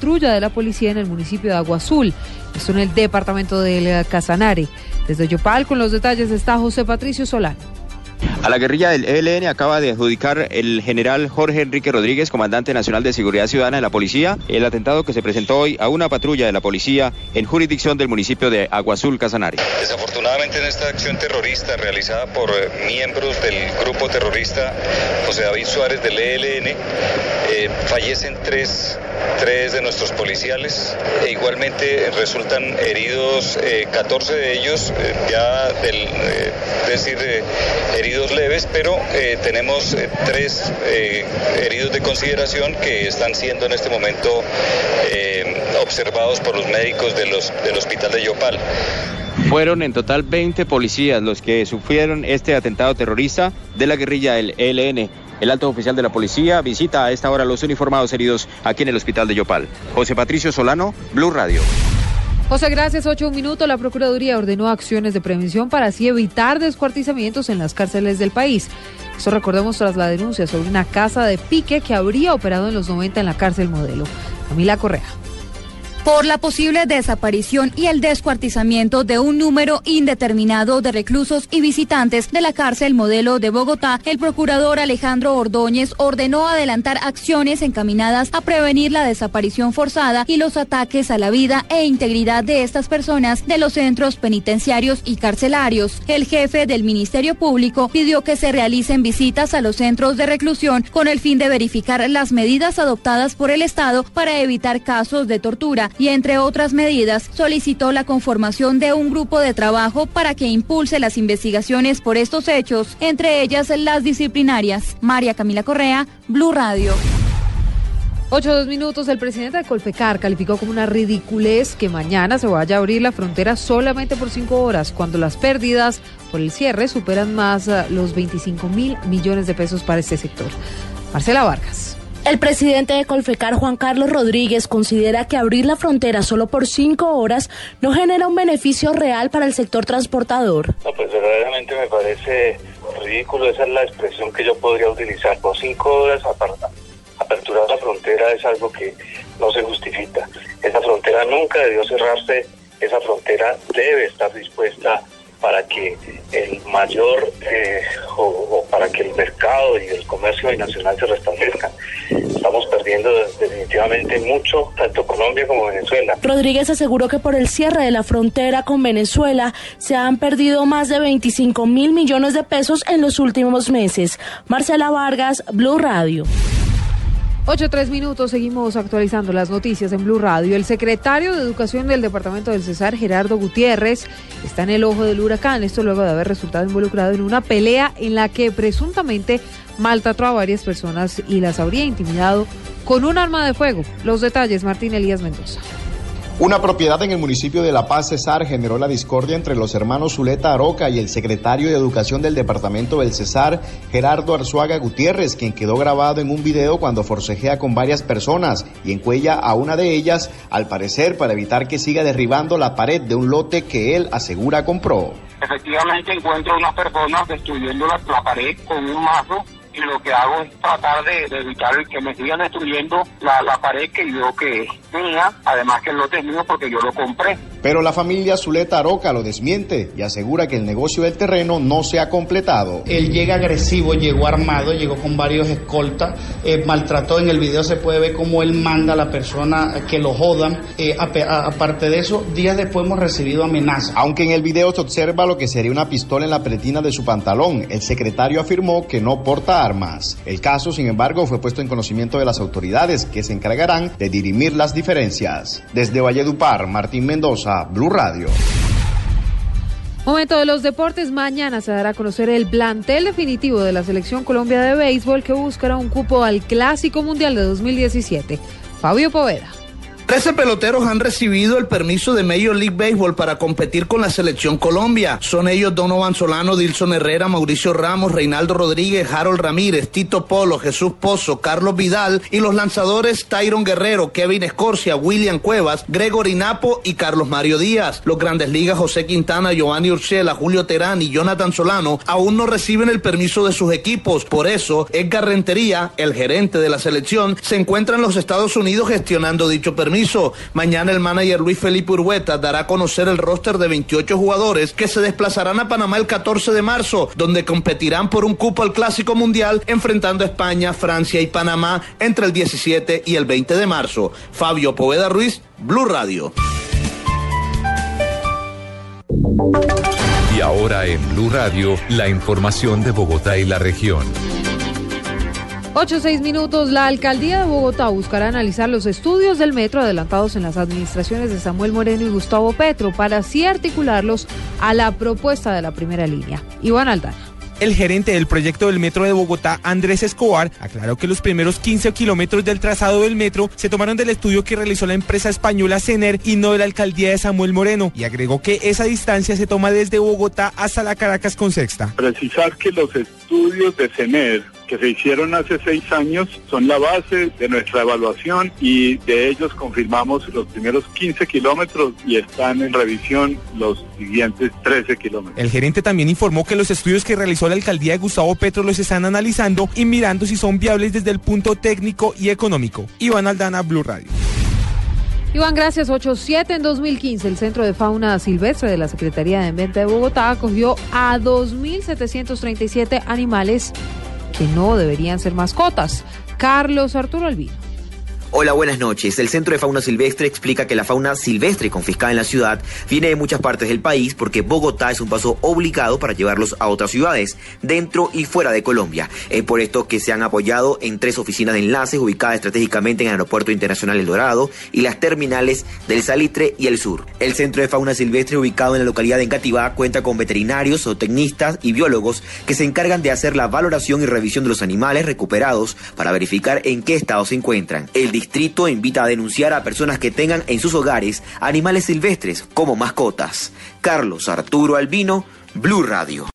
de la policía en el municipio de Agua Azul, esto en el departamento del Casanare. Desde Yopal, con los detalles está José Patricio Solano. A la guerrilla del ELN acaba de adjudicar el general Jorge Enrique Rodríguez, comandante nacional de Seguridad Ciudadana de la Policía, el atentado que se presentó hoy a una patrulla de la policía en jurisdicción del municipio de Aguazul, Casanare. Desafortunadamente en esta acción terrorista realizada por eh, miembros del grupo terrorista José David Suárez del ELN, eh, fallecen tres tres de nuestros policiales e igualmente resultan heridos 14 eh, de ellos ya del decir heridos leves, pero eh, tenemos eh, tres eh, heridos de consideración que están siendo en este momento observados por los médicos de los, del hospital de Yopal. Fueron en total 20 policías los que sufrieron este atentado terrorista de la guerrilla del ELN. El alto oficial de la policía visita a esta hora los uniformados heridos aquí en el hospital de Yopal. José Patricio Solano, Blue Radio. José, gracias. Ocho minutos. La Procuraduría ordenó acciones de prevención para así evitar descuartizamientos en las cárceles del país. Eso recordemos tras la denuncia sobre una casa de pique que habría operado en los 90 en la cárcel modelo. Camila Correa por la posible desaparición y el descuartizamiento de un número indeterminado de reclusos y visitantes de la cárcel modelo de Bogotá, el procurador Alejandro Ordóñez ordenó adelantar acciones encaminadas a prevenir la desaparición forzada y los ataques a la vida e integridad de estas personas de los centros penitenciarios y carcelarios. El jefe del Ministerio Público pidió que se realicen visitas a los centros de reclusión con el fin de verificar las medidas adoptadas por el Estado para evitar casos de tortura y entre otras medidas solicitó la conformación de un grupo de trabajo para que impulse las investigaciones por estos hechos, entre ellas las disciplinarias. María Camila Correa, Blue Radio. Ocho dos minutos. El presidente de Colpecar calificó como una ridiculez que mañana se vaya a abrir la frontera solamente por cinco horas, cuando las pérdidas por el cierre superan más eh, los 25 mil millones de pesos para este sector. Marcela Vargas. El presidente de Colfecar, Juan Carlos Rodríguez, considera que abrir la frontera solo por cinco horas no genera un beneficio real para el sector transportador. No, pues verdaderamente me parece ridículo, esa es la expresión que yo podría utilizar. Por cinco horas aperturar la frontera es algo que no se justifica. Esa frontera nunca debió cerrarse, esa frontera debe estar dispuesta para que el mayor eh, o, para que el mercado y el comercio binacional se restablezcan. Estamos perdiendo definitivamente mucho, tanto Colombia como Venezuela. Rodríguez aseguró que por el cierre de la frontera con Venezuela se han perdido más de 25 mil millones de pesos en los últimos meses. Marcela Vargas, Blue Radio. Ocho, tres minutos, seguimos actualizando las noticias en Blue Radio. El secretario de Educación del Departamento del Cesar, Gerardo Gutiérrez, está en el ojo del huracán. Esto luego de haber resultado involucrado en una pelea en la que presuntamente maltrató a varias personas y las habría intimidado con un arma de fuego. Los detalles, Martín Elías Mendoza. Una propiedad en el municipio de La Paz, Cesar, generó la discordia entre los hermanos Zuleta Aroca y el secretario de Educación del departamento del Cesar, Gerardo Arzuaga Gutiérrez, quien quedó grabado en un video cuando forcejea con varias personas y encuella a una de ellas, al parecer para evitar que siga derribando la pared de un lote que él asegura compró. Efectivamente encuentro unas personas destruyendo la, la pared con un mazo y lo que hago es tratar de, evitar que me sigan destruyendo la, la pared que yo que es mía, además que el lote porque yo lo compré. Pero la familia Zuleta Aroca lo desmiente y asegura que el negocio del terreno no se ha completado. Él llega agresivo, llegó armado, llegó con varios escoltas, eh, maltrató, en el video se puede ver cómo él manda a la persona que lo jodan. Eh, aparte de eso, días después hemos recibido amenazas. Aunque en el video se observa lo que sería una pistola en la pretina de su pantalón, el secretario afirmó que no porta armas. El caso, sin embargo, fue puesto en conocimiento de las autoridades que se encargarán de dirimir las diferencias. Desde Valledupar, Martín Mendoza, Blue Radio. Momento de los deportes. Mañana se dará a conocer el plantel definitivo de la Selección Colombia de Béisbol que buscará un cupo al Clásico Mundial de 2017. Fabio Poveda. Trece peloteros han recibido el permiso de Major League Baseball para competir con la selección Colombia. Son ellos Donovan Solano, Dilson Herrera, Mauricio Ramos, Reinaldo Rodríguez, Harold Ramírez, Tito Polo, Jesús Pozo, Carlos Vidal y los lanzadores Tyron Guerrero, Kevin Escorcia, William Cuevas, Gregory Napo y Carlos Mario Díaz. Los grandes ligas José Quintana, Giovanni Urshela, Julio Terán y Jonathan Solano aún no reciben el permiso de sus equipos. Por eso, Edgar Rentería, el gerente de la selección, se encuentra en los Estados Unidos gestionando dicho permiso. Mañana el manager Luis Felipe Urbueta dará a conocer el roster de 28 jugadores que se desplazarán a Panamá el 14 de marzo, donde competirán por un cupo al Clásico Mundial enfrentando a España, Francia y Panamá entre el 17 y el 20 de marzo. Fabio Poveda Ruiz, Blue Radio. Y ahora en Blue Radio, la información de Bogotá y la región. 8 6 minutos. La alcaldía de Bogotá buscará analizar los estudios del metro adelantados en las administraciones de Samuel Moreno y Gustavo Petro para así articularlos a la propuesta de la primera línea. Iván Aldana. El gerente del proyecto del metro de Bogotá, Andrés Escobar, aclaró que los primeros 15 kilómetros del trazado del metro se tomaron del estudio que realizó la empresa española CENER y no de la alcaldía de Samuel Moreno. Y agregó que esa distancia se toma desde Bogotá hasta la Caracas con Sexta. Precisar que los estudios de CENER que se hicieron hace seis años son la base de nuestra evaluación y de ellos confirmamos los primeros 15 kilómetros y están en revisión los siguientes 13 kilómetros. El gerente también informó que los estudios que realizó la alcaldía de Gustavo Petro los están analizando y mirando si son viables desde el punto técnico y económico. Iván Aldana, Blue Radio. Iván, gracias. 8-7 en 2015, el Centro de Fauna Silvestre de la Secretaría de Ambiente de Bogotá acogió a 2.737 animales que no deberían ser mascotas. Carlos Arturo Albino. Hola, buenas noches. El Centro de Fauna Silvestre explica que la fauna silvestre confiscada en la ciudad viene de muchas partes del país porque Bogotá es un paso obligado para llevarlos a otras ciudades, dentro y fuera de Colombia. Es por esto que se han apoyado en tres oficinas de enlaces ubicadas estratégicamente en el Aeropuerto Internacional El Dorado y las terminales del Salitre y el Sur. El Centro de Fauna Silvestre ubicado en la localidad de Engativá cuenta con veterinarios, zootecnistas y biólogos que se encargan de hacer la valoración y revisión de los animales recuperados para verificar en qué estado se encuentran. Distrito invita a denunciar a personas que tengan en sus hogares animales silvestres como mascotas. Carlos Arturo Albino, Blue Radio.